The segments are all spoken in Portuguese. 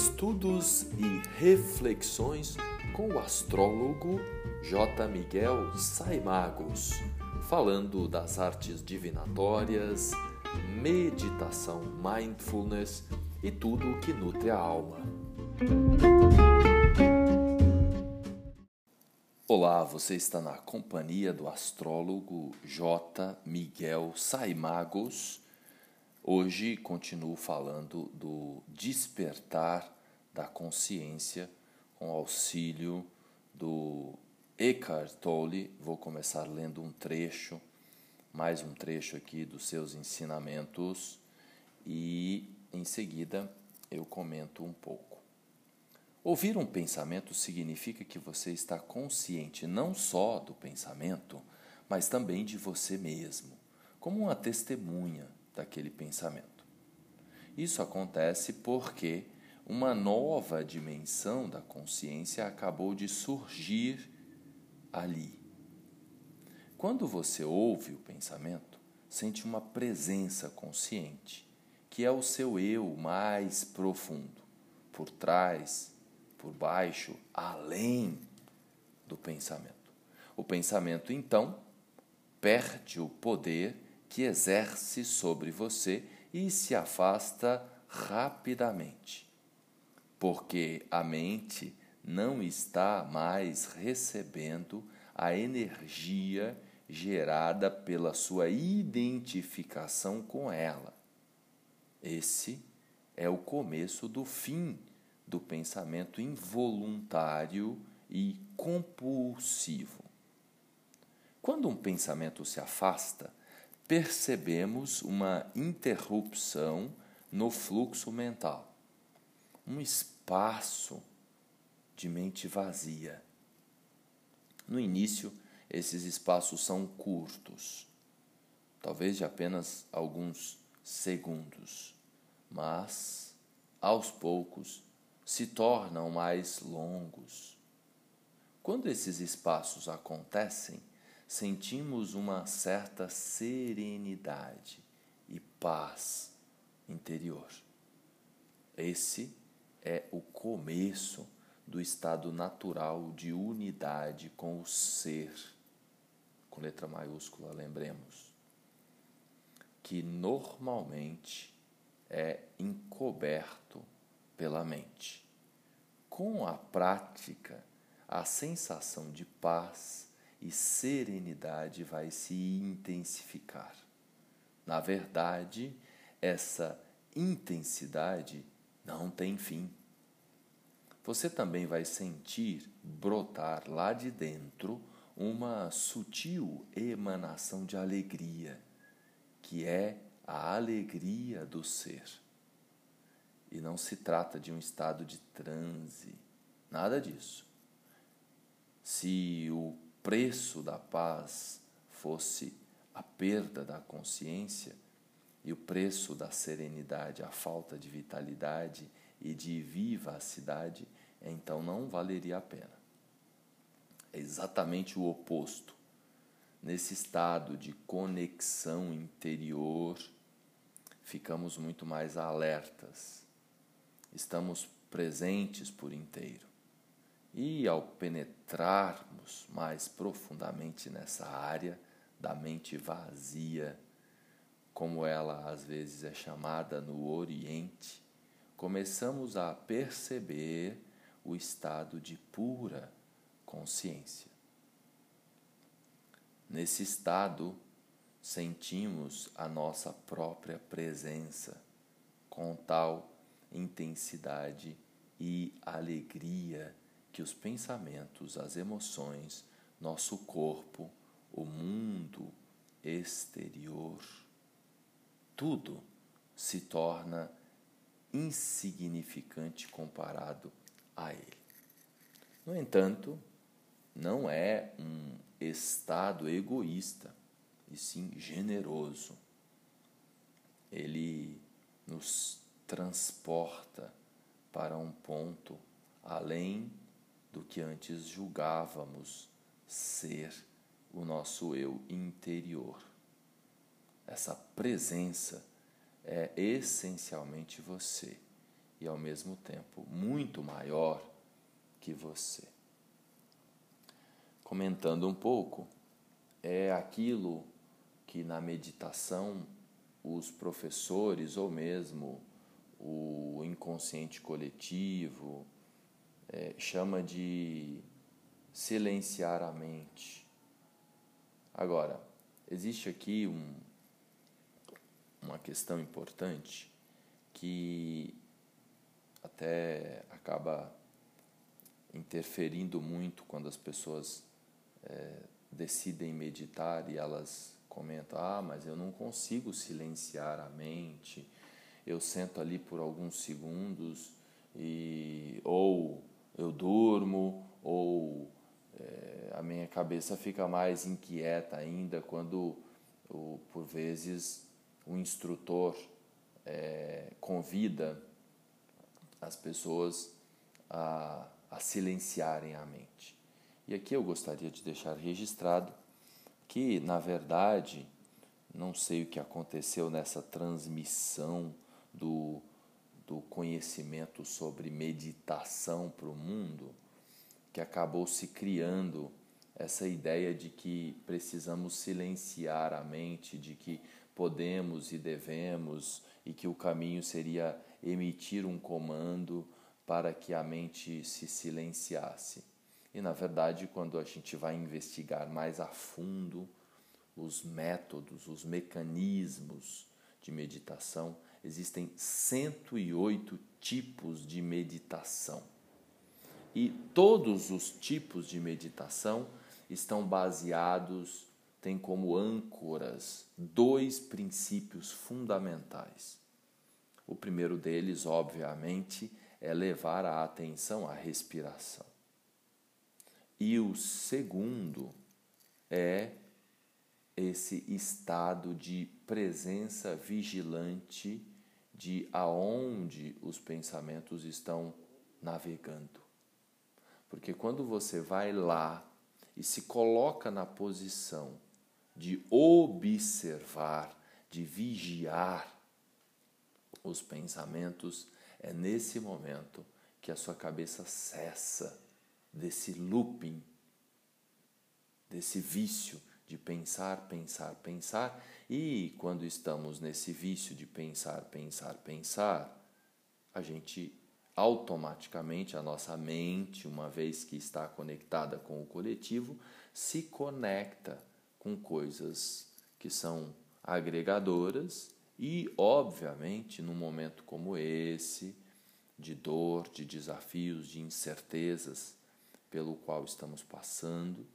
Estudos e reflexões com o astrólogo J. Miguel Saimagos, falando das artes divinatórias, meditação, mindfulness e tudo o que nutre a alma. Olá, você está na companhia do astrólogo J. Miguel Saimagos Hoje continuo falando do despertar da consciência com auxílio do Eckhart Tolle. Vou começar lendo um trecho, mais um trecho aqui dos seus ensinamentos e em seguida eu comento um pouco. Ouvir um pensamento significa que você está consciente não só do pensamento, mas também de você mesmo, como uma testemunha daquele pensamento. Isso acontece porque uma nova dimensão da consciência acabou de surgir ali. Quando você ouve o pensamento, sente uma presença consciente, que é o seu eu mais profundo, por trás, por baixo, além do pensamento. O pensamento, então, perde o poder que exerce sobre você e se afasta rapidamente, porque a mente não está mais recebendo a energia gerada pela sua identificação com ela. Esse é o começo do fim do pensamento involuntário e compulsivo. Quando um pensamento se afasta, percebemos uma interrupção no fluxo mental, um espaço de mente vazia. No início, esses espaços são curtos, talvez de apenas alguns segundos, mas aos poucos se tornam mais longos. Quando esses espaços acontecem, sentimos uma certa serenidade e paz interior. Esse é o começo do estado natural de unidade com o ser, com letra maiúscula, lembremos, que normalmente é encoberto pela mente. Com a prática, a sensação de paz e serenidade vai se intensificar. Na verdade, essa intensidade não tem fim. Você também vai sentir brotar lá de dentro uma sutil emanação de alegria, que é a alegria do ser. E não se trata de um estado de transe, nada disso. Se o preço da paz fosse a perda da consciência e o preço da serenidade, a falta de vitalidade e de vivacidade, então não valeria a pena. É exatamente o oposto. Nesse estado de conexão interior, ficamos muito mais alertas, estamos presentes por inteiro. E ao penetrarmos mais profundamente nessa área da mente vazia, como ela às vezes é chamada no Oriente, começamos a perceber o estado de pura consciência. Nesse estado, sentimos a nossa própria presença com tal intensidade e alegria que os pensamentos, as emoções, nosso corpo, o mundo exterior, tudo se torna insignificante comparado a ele. No entanto, não é um estado egoísta, e sim generoso. Ele nos transporta para um ponto além do que antes julgávamos ser o nosso eu interior. Essa presença é essencialmente você e ao mesmo tempo muito maior que você. Comentando um pouco, é aquilo que na meditação os professores ou mesmo o inconsciente coletivo é, chama de silenciar a mente. Agora, existe aqui um, uma questão importante que até acaba interferindo muito quando as pessoas é, decidem meditar e elas comentam: Ah, mas eu não consigo silenciar a mente. Eu sento ali por alguns segundos e ou eu durmo ou é, a minha cabeça fica mais inquieta ainda quando, o, por vezes, o instrutor é, convida as pessoas a, a silenciarem a mente. E aqui eu gostaria de deixar registrado que, na verdade, não sei o que aconteceu nessa transmissão do, do conhecimento sobre meditação para o mundo, que acabou se criando essa ideia de que precisamos silenciar a mente, de que podemos e devemos, e que o caminho seria emitir um comando para que a mente se silenciasse. E na verdade, quando a gente vai investigar mais a fundo os métodos, os mecanismos de meditação, existem 108 tipos de meditação. E todos os tipos de meditação estão baseados, têm como âncoras dois princípios fundamentais. O primeiro deles, obviamente, é levar a atenção à respiração. E o segundo é esse estado de presença vigilante de aonde os pensamentos estão navegando. Porque quando você vai lá e se coloca na posição de observar, de vigiar os pensamentos, é nesse momento que a sua cabeça cessa desse looping, desse vício de pensar, pensar, pensar. E quando estamos nesse vício de pensar, pensar, pensar, a gente automaticamente, a nossa mente, uma vez que está conectada com o coletivo, se conecta com coisas que são agregadoras e, obviamente, num momento como esse, de dor, de desafios, de incertezas pelo qual estamos passando,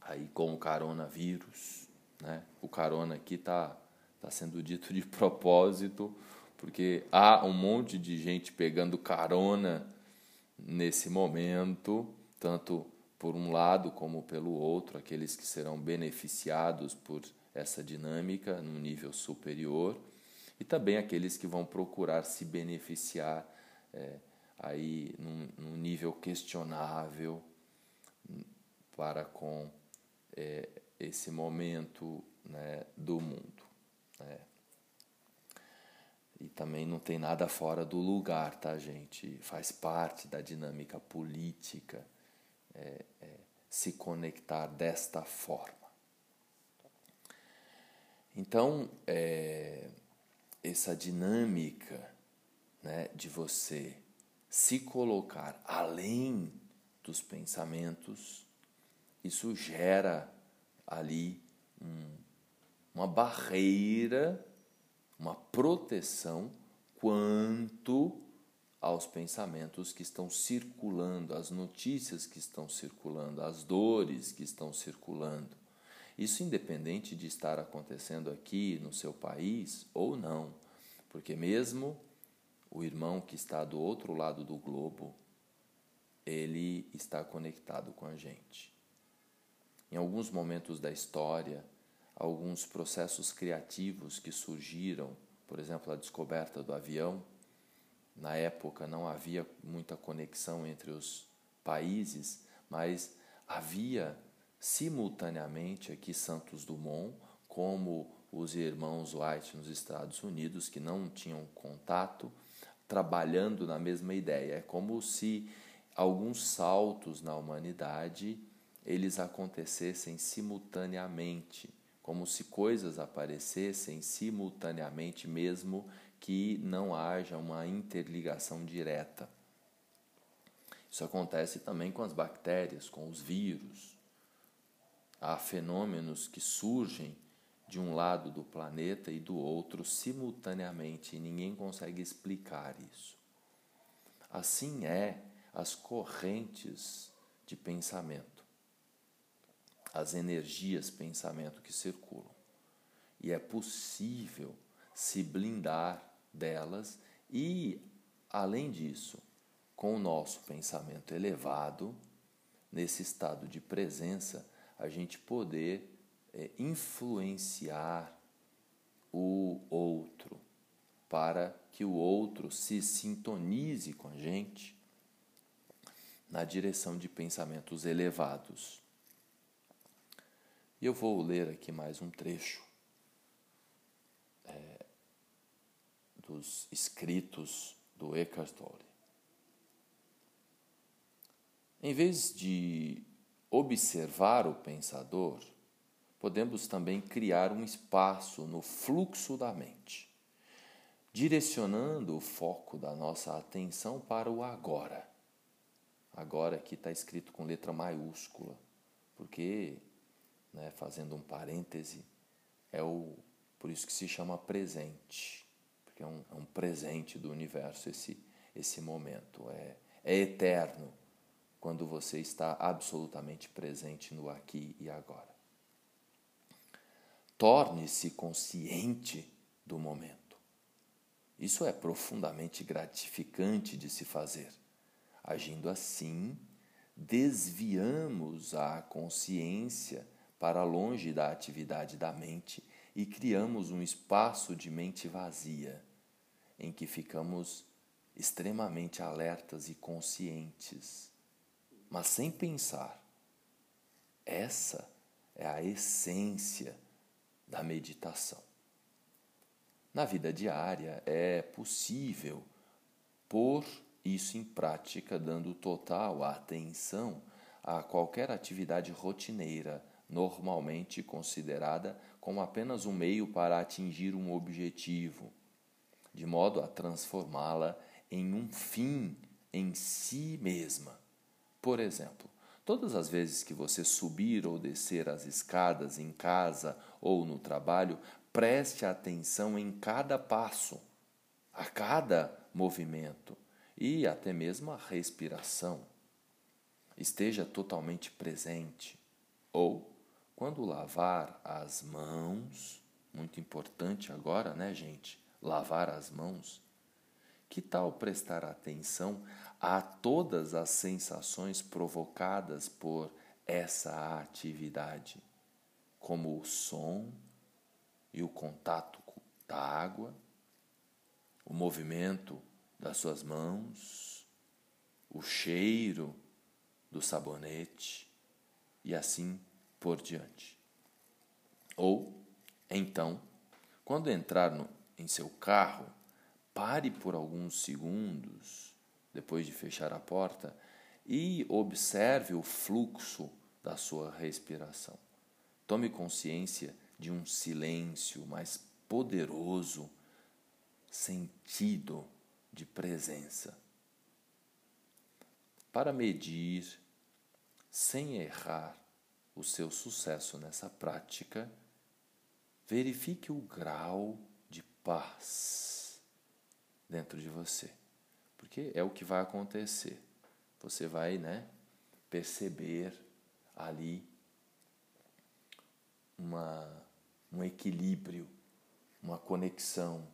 aí com o coronavírus, né? O corona aqui está tá sendo dito de propósito, porque há um monte de gente pegando carona nesse momento, tanto por um lado como pelo outro, aqueles que serão beneficiados por essa dinâmica no nível superior e também aqueles que vão procurar se beneficiar é, aí num, num, nível questionável para com é, esse momento né, do mundo. Né? E também não tem nada fora do lugar, tá, gente? Faz parte da dinâmica política é, é, se conectar desta forma. Então, é, essa dinâmica né, de você se colocar além dos pensamentos, isso gera ali um, uma barreira, uma proteção quanto aos pensamentos que estão circulando, às notícias que estão circulando, às dores que estão circulando. Isso independente de estar acontecendo aqui no seu país ou não, porque mesmo o irmão que está do outro lado do globo, ele está conectado com a gente. Em alguns momentos da história, alguns processos criativos que surgiram, por exemplo, a descoberta do avião, na época não havia muita conexão entre os países, mas havia simultaneamente aqui Santos Dumont, como os irmãos White nos Estados Unidos, que não tinham contato, trabalhando na mesma ideia. É como se alguns saltos na humanidade eles acontecessem simultaneamente, como se coisas aparecessem simultaneamente mesmo que não haja uma interligação direta. Isso acontece também com as bactérias, com os vírus. Há fenômenos que surgem de um lado do planeta e do outro simultaneamente e ninguém consegue explicar isso. Assim é as correntes de pensamento, as energias pensamento que circulam. E é possível se blindar delas e, além disso, com o nosso pensamento elevado, nesse estado de presença, a gente poder é, influenciar o outro, para que o outro se sintonize com a gente na direção de pensamentos elevados. E eu vou ler aqui mais um trecho é, dos escritos do Eckhart Tolle. Em vez de observar o pensador, podemos também criar um espaço no fluxo da mente, direcionando o foco da nossa atenção para o agora. Agora aqui está escrito com letra maiúscula, porque, né, fazendo um parêntese, é o por isso que se chama presente, porque é um, é um presente do universo esse esse momento é, é eterno quando você está absolutamente presente no aqui e agora. Torne-se consciente do momento. Isso é profundamente gratificante de se fazer. Agindo assim, desviamos a consciência para longe da atividade da mente e criamos um espaço de mente vazia, em que ficamos extremamente alertas e conscientes, mas sem pensar. Essa é a essência da meditação. Na vida diária é possível pôr isso em prática, dando total atenção a qualquer atividade rotineira, normalmente considerada como apenas um meio para atingir um objetivo, de modo a transformá-la em um fim em si mesma. Por exemplo, Todas as vezes que você subir ou descer as escadas em casa ou no trabalho, preste atenção em cada passo, a cada movimento e até mesmo a respiração. Esteja totalmente presente. Ou, quando lavar as mãos, muito importante agora, né, gente? Lavar as mãos. Que tal prestar atenção a todas as sensações provocadas por essa atividade, como o som e o contato da água, o movimento das suas mãos, o cheiro do sabonete e assim por diante. Ou, então, quando entrar no, em seu carro, pare por alguns segundos depois de fechar a porta, e observe o fluxo da sua respiração. Tome consciência de um silêncio mais poderoso, sentido de presença. Para medir, sem errar, o seu sucesso nessa prática, verifique o grau de paz dentro de você. Porque é o que vai acontecer. Você vai, né, perceber ali uma, um equilíbrio, uma conexão,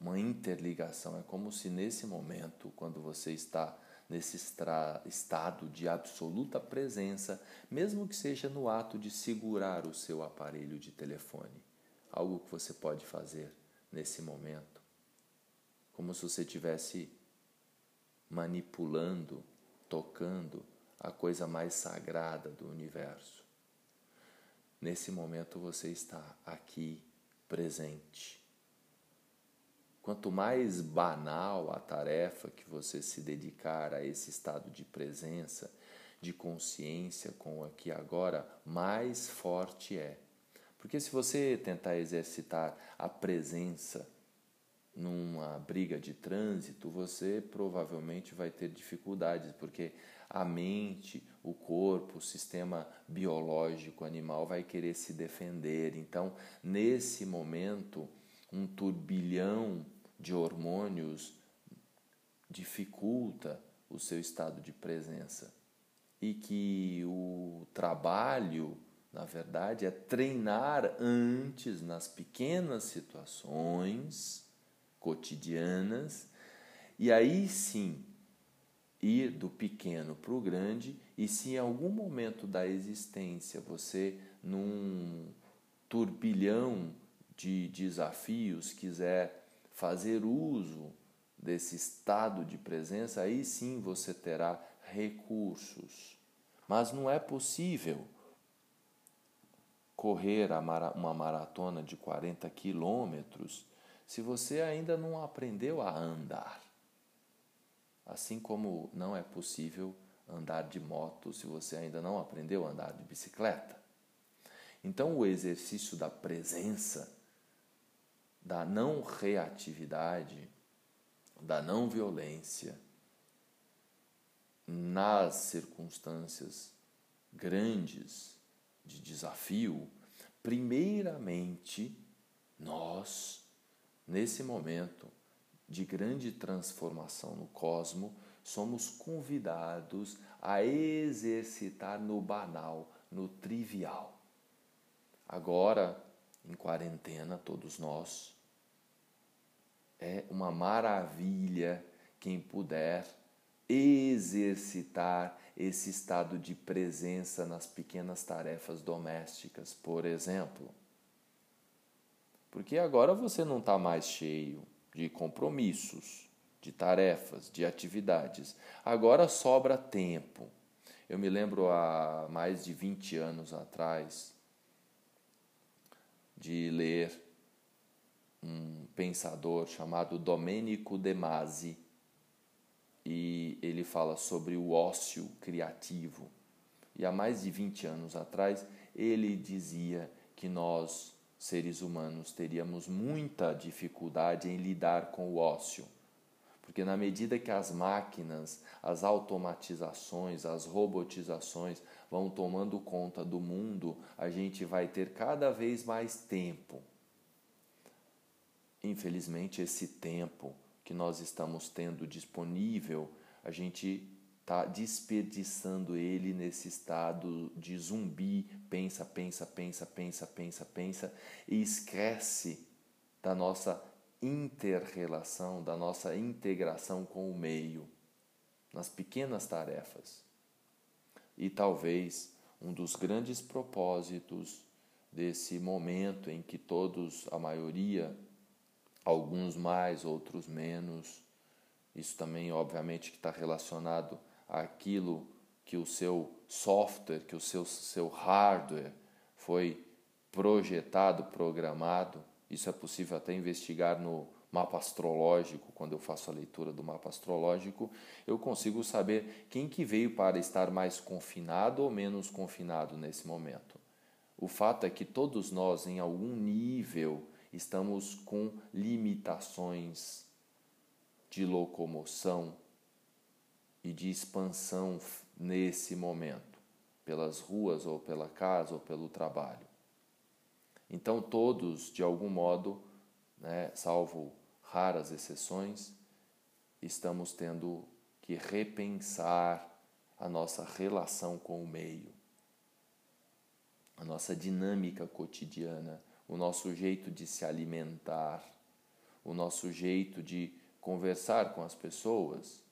uma interligação. É como se nesse momento, quando você está nesse estado de absoluta presença, mesmo que seja no ato de segurar o seu aparelho de telefone, algo que você pode fazer nesse momento, como se você tivesse manipulando, tocando a coisa mais sagrada do universo. Nesse momento você está aqui presente. Quanto mais banal a tarefa que você se dedicar a esse estado de presença, de consciência com o aqui agora, mais forte é. Porque se você tentar exercitar a presença numa briga de trânsito, você provavelmente vai ter dificuldades, porque a mente, o corpo, o sistema biológico animal vai querer se defender. Então, nesse momento, um turbilhão de hormônios dificulta o seu estado de presença. E que o trabalho na verdade, é treinar antes nas pequenas situações cotidianas e aí sim ir do pequeno para o grande. E se em algum momento da existência você, num turbilhão de desafios, quiser fazer uso desse estado de presença, aí sim você terá recursos. Mas não é possível correr uma maratona de 40 quilômetros se você ainda não aprendeu a andar. Assim como não é possível andar de moto se você ainda não aprendeu a andar de bicicleta. Então, o exercício da presença, da não reatividade, da não violência nas circunstâncias grandes de desafio, primeiramente nós, nesse momento de grande transformação no cosmo, somos convidados a exercitar no banal, no trivial. Agora, em quarentena, todos nós, é uma maravilha quem puder exercitar esse estado de presença nas pequenas tarefas domésticas, por exemplo. Porque agora você não está mais cheio de compromissos, de tarefas, de atividades. Agora sobra tempo. Eu me lembro há mais de 20 anos atrás de ler um pensador chamado Domenico De Masi e ele fala sobre o ócio criativo. E há mais de 20 anos atrás, ele dizia que nós, seres humanos, teríamos muita dificuldade em lidar com o ócio. Porque na medida que as máquinas, as automatizações, as robotizações vão tomando conta do mundo, a gente vai ter cada vez mais tempo. Infelizmente, esse tempo que nós estamos tendo disponível, a gente está desperdiçando ele nesse estado de zumbi, pensa, pensa, pensa, pensa, pensa, pensa, e esquece da nossa interrelação, da nossa integração com o meio, nas pequenas tarefas. E talvez um dos grandes propósitos desse momento em que todos, a maioria, alguns mais, outros menos. Isso também, obviamente, que está relacionado àquilo que o seu software, que o seu, seu hardware foi projetado, programado. Isso é possível até investigar no mapa astrológico, quando eu faço a leitura do mapa astrológico, eu consigo saber quem que veio para estar mais confinado ou menos confinado nesse momento. O fato é que todos nós, em algum nível, estamos com limitações de locomoção e de expansão nesse momento, pelas ruas ou pela casa ou pelo trabalho. Então, todos, de algum modo, né, salvo raras exceções, estamos tendo que repensar a nossa relação com o meio, a nossa dinâmica cotidiana o nosso jeito de se alimentar, o nosso jeito de conversar com as pessoas.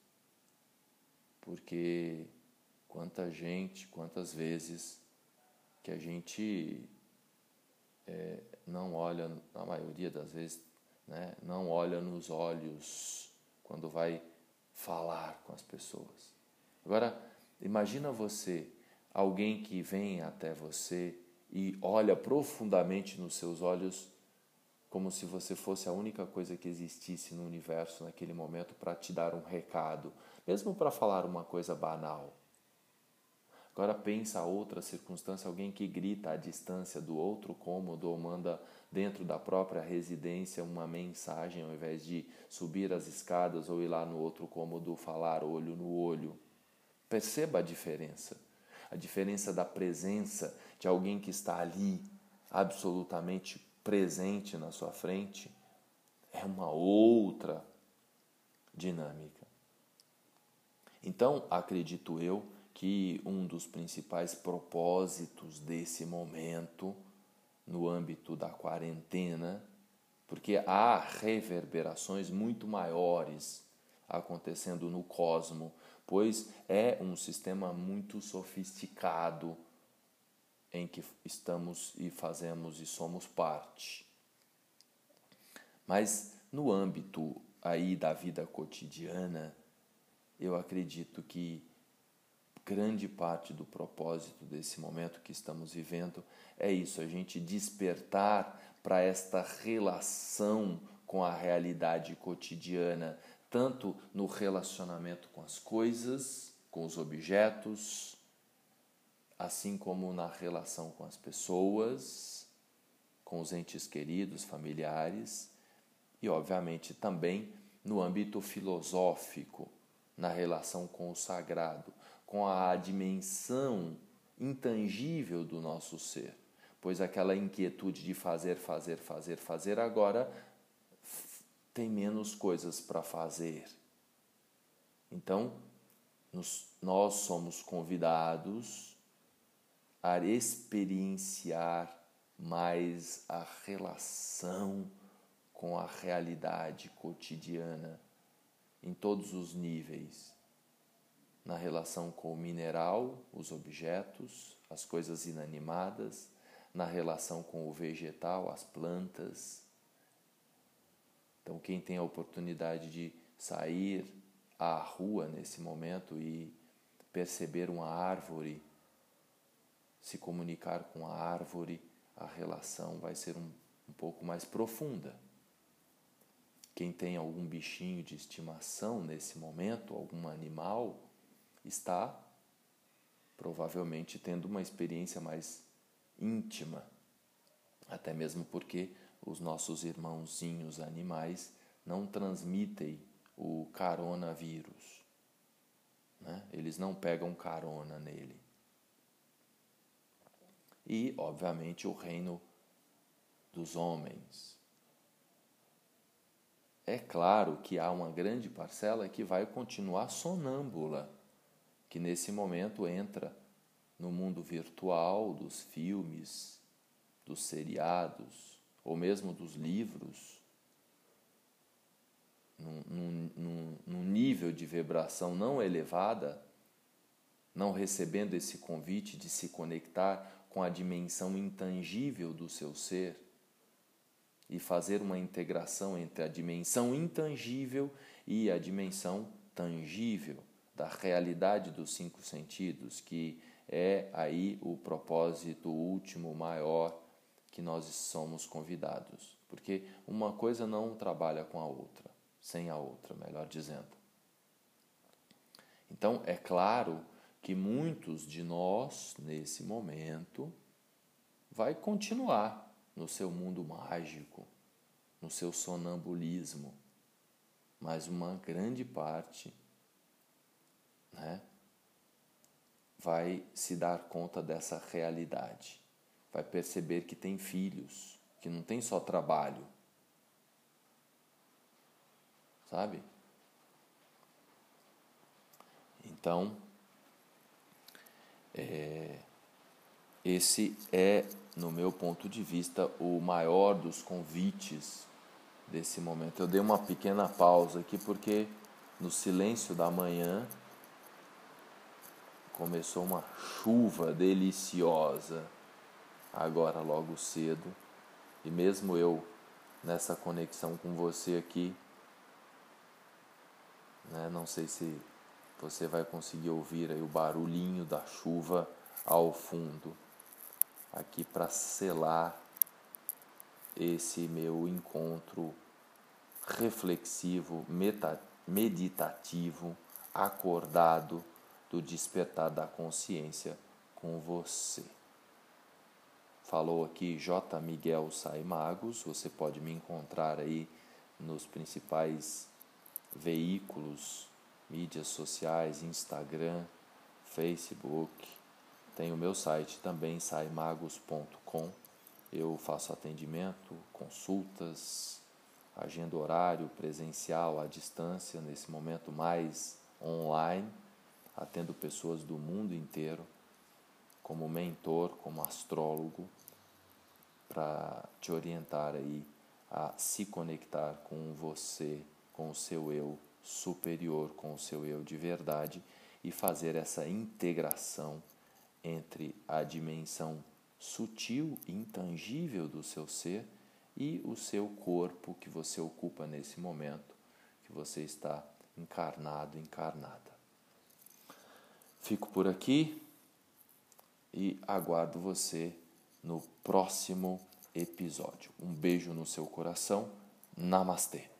Porque quanta gente, quantas vezes que a gente é, não olha, na maioria das vezes, né, não olha nos olhos quando vai falar com as pessoas. Agora, imagina você, alguém que vem até você e olha profundamente nos seus olhos como se você fosse a única coisa que existisse no universo naquele momento para te dar um recado, mesmo para falar uma coisa banal. Agora pensa outra circunstância, alguém que grita à distância do outro cômodo ou manda dentro da própria residência uma mensagem ao invés de subir as escadas ou ir lá no outro cômodo falar olho no olho. Perceba a diferença. A diferença da presença de alguém que está ali absolutamente presente na sua frente é uma outra dinâmica. Então, acredito eu que um dos principais propósitos desse momento, no âmbito da quarentena, porque há reverberações muito maiores acontecendo no cosmo, pois é um sistema muito sofisticado em que estamos e fazemos e somos parte. Mas no âmbito aí da vida cotidiana, eu acredito que grande parte do propósito desse momento que estamos vivendo é isso, a gente despertar para esta relação com a realidade cotidiana, tanto no relacionamento com as coisas, com os objetos, assim como na relação com as pessoas, com os entes queridos, familiares e, obviamente, também no âmbito filosófico, na relação com o sagrado, com a dimensão intangível do nosso ser. Pois aquela inquietude de fazer, fazer, fazer, fazer, agora tem menos coisas para fazer. Então, nos, nós somos convidados a experienciar mais a relação com a realidade cotidiana em todos os níveis. Na relação com o mineral, os objetos, as coisas inanimadas, na relação com o vegetal, as plantas. Então, quem tem a oportunidade de sair à rua nesse momento e perceber uma árvore se comunicar com a árvore, a relação vai ser um, um pouco mais profunda. Quem tem algum bichinho de estimação nesse momento, algum animal, está provavelmente tendo uma experiência mais íntima, até mesmo porque os nossos irmãozinhos animais não transmitem o coronavírus. Né? Eles não pegam carona nele e, obviamente, o reino dos homens. É claro que há uma grande parcela que vai continuar sonâmbula, que nesse momento entra no mundo virtual dos filmes, dos seriados, ou mesmo dos livros, num, num, num nível de vibração não elevada, não recebendo esse convite de se conectar com a dimensão intangível do seu ser e fazer uma integração entre a dimensão intangível e a dimensão tangível da realidade dos cinco sentidos, que é aí o propósito último, maior que nós somos convidados. Porque uma coisa não trabalha com a outra, sem a outra, melhor dizendo. Então, é claro que muitos de nós, nesse momento, vai continuar no seu mundo mágico, no seu sonambulismo, mas uma grande parte né, vai se dar conta dessa realidade, vai perceber que tem filhos, que não tem só trabalho, sabe? Então, é, esse é, no meu ponto de vista, o maior dos convites desse momento. Eu dei uma pequena pausa aqui porque no silêncio da manhã começou uma chuva deliciosa, agora logo cedo, e mesmo eu nessa conexão com você aqui, né, não sei se você vai conseguir ouvir aí o barulhinho da chuva ao fundo, aqui para selar esse meu encontro reflexivo, meditativo, acordado do despertar da consciência com você. Falou aqui J. Miguel Saimagos, você pode me encontrar aí nos principais veículos, mídias sociais, Instagram, Facebook. Tem o meu site também, saimagos.com. Eu faço atendimento, consultas, agenda horário presencial à distância, nesse momento mais online, atendo pessoas do mundo inteiro como mentor, como astrólogo, para te orientar aí a se conectar com você, com o seu eu superior, com o seu eu de verdade e fazer essa integração entre a dimensão sutil e intangível do seu ser e o seu corpo que você ocupa nesse momento, que você está encarnado, encarnada. Fico por aqui e aguardo você no próximo episódio. Um beijo no seu coração. Namastê.